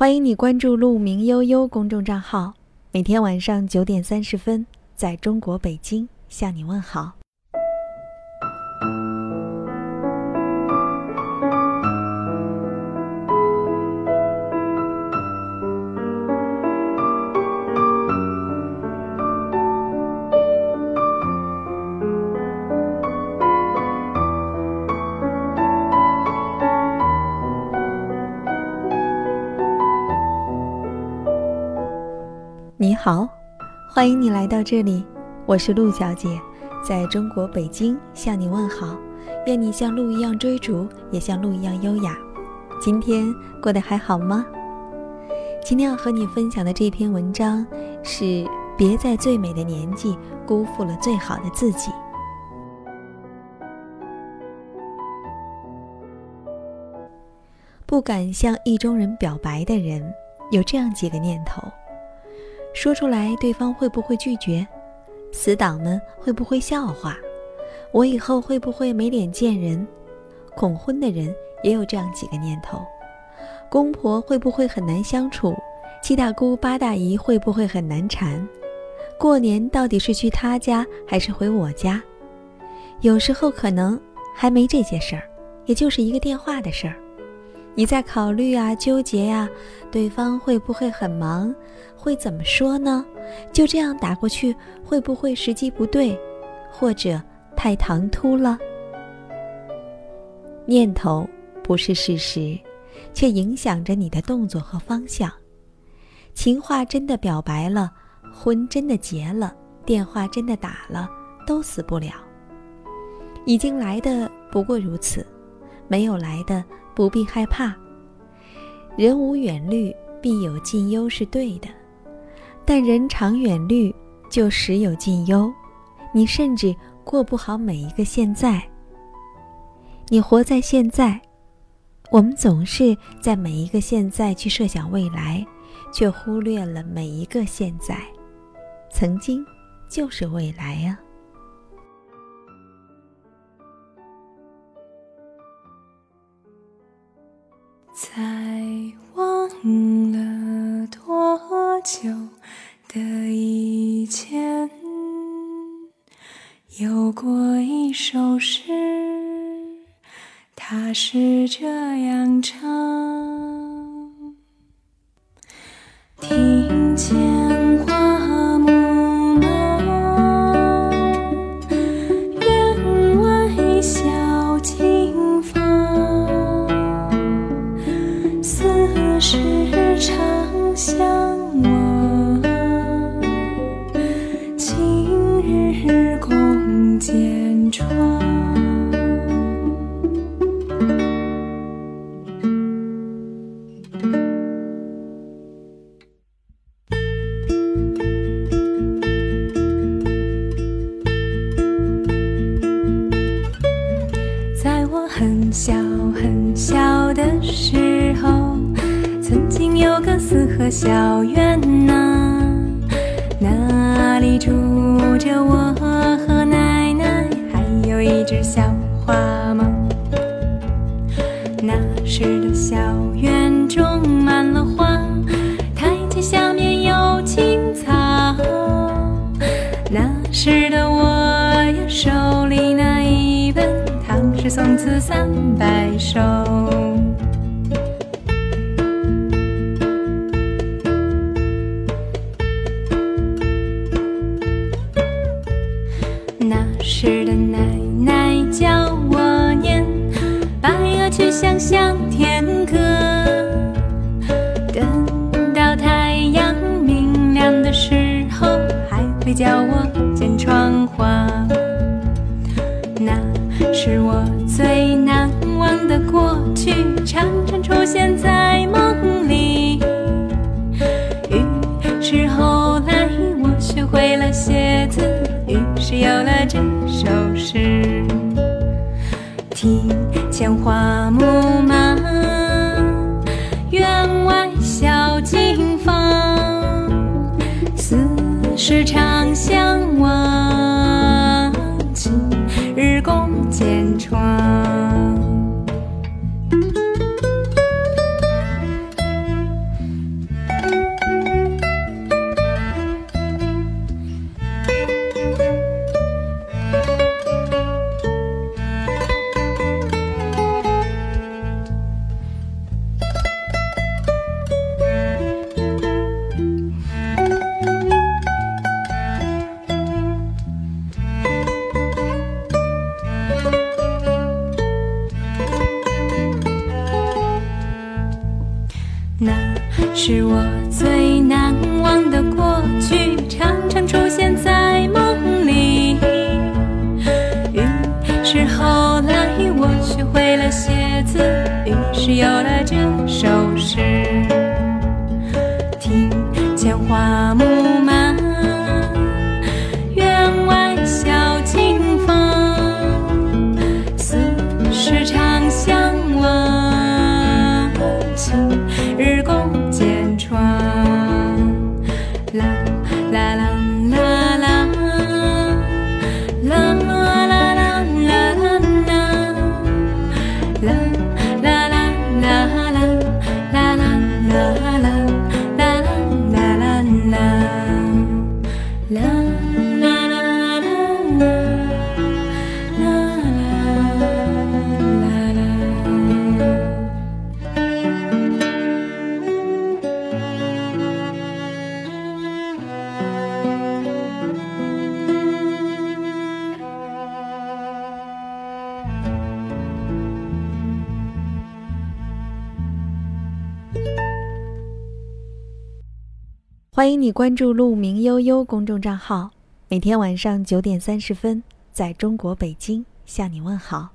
欢迎你关注“鹿鸣悠悠”公众账号，每天晚上九点三十分，在中国北京向你问好。好，欢迎你来到这里，我是陆小姐，在中国北京向你问好。愿你像鹿一样追逐，也像鹿一样优雅。今天过得还好吗？今天要和你分享的这篇文章是：别在最美的年纪辜负了最好的自己。不敢向意中人表白的人，有这样几个念头。说出来，对方会不会拒绝？死党们会不会笑话？我以后会不会没脸见人？恐婚的人也有这样几个念头：公婆会不会很难相处？七大姑八大姨会不会很难缠？过年到底是去他家还是回我家？有时候可能还没这些事儿，也就是一个电话的事儿。你在考虑啊，纠结呀，对方会不会很忙？会怎么说呢？就这样打过去，会不会时机不对，或者太唐突了？念头不是事实，却影响着你的动作和方向。情话真的表白了，婚真的结了，电话真的打了，都死不了。已经来的不过如此，没有来的。不必害怕，人无远虑，必有近忧是对的，但人常远虑，就时有近忧。你甚至过不好每一个现在。你活在现在，我们总是在每一个现在去设想未来，却忽略了每一个现在，曾经就是未来呀。在忘了多久的以前，有过一首诗，它是这样唱：听见。小很小的时候，曾经有个四合小院呐，那里住着我和奶奶，还有一只小花猫。那时的小院种满了花，台阶下面有青草。那时的我是宋词三百首。那时的奶奶教我念《白鹅曲项向天歌》，等到太阳明亮的时候，还会教我剪窗花。那是我最难忘的过去，常常出现在梦里。于是后来我学会了写字，于是有了这首诗。庭前花木马，院外小径芳，四时长相望，今日共。剪窗，是我最难忘的过去，常常出现在梦里。于是后来我学会了写字，于是有了这首诗。庭前花木欢迎你关注“鹿鸣悠悠”公众账号，每天晚上九点三十分，在中国北京向你问好。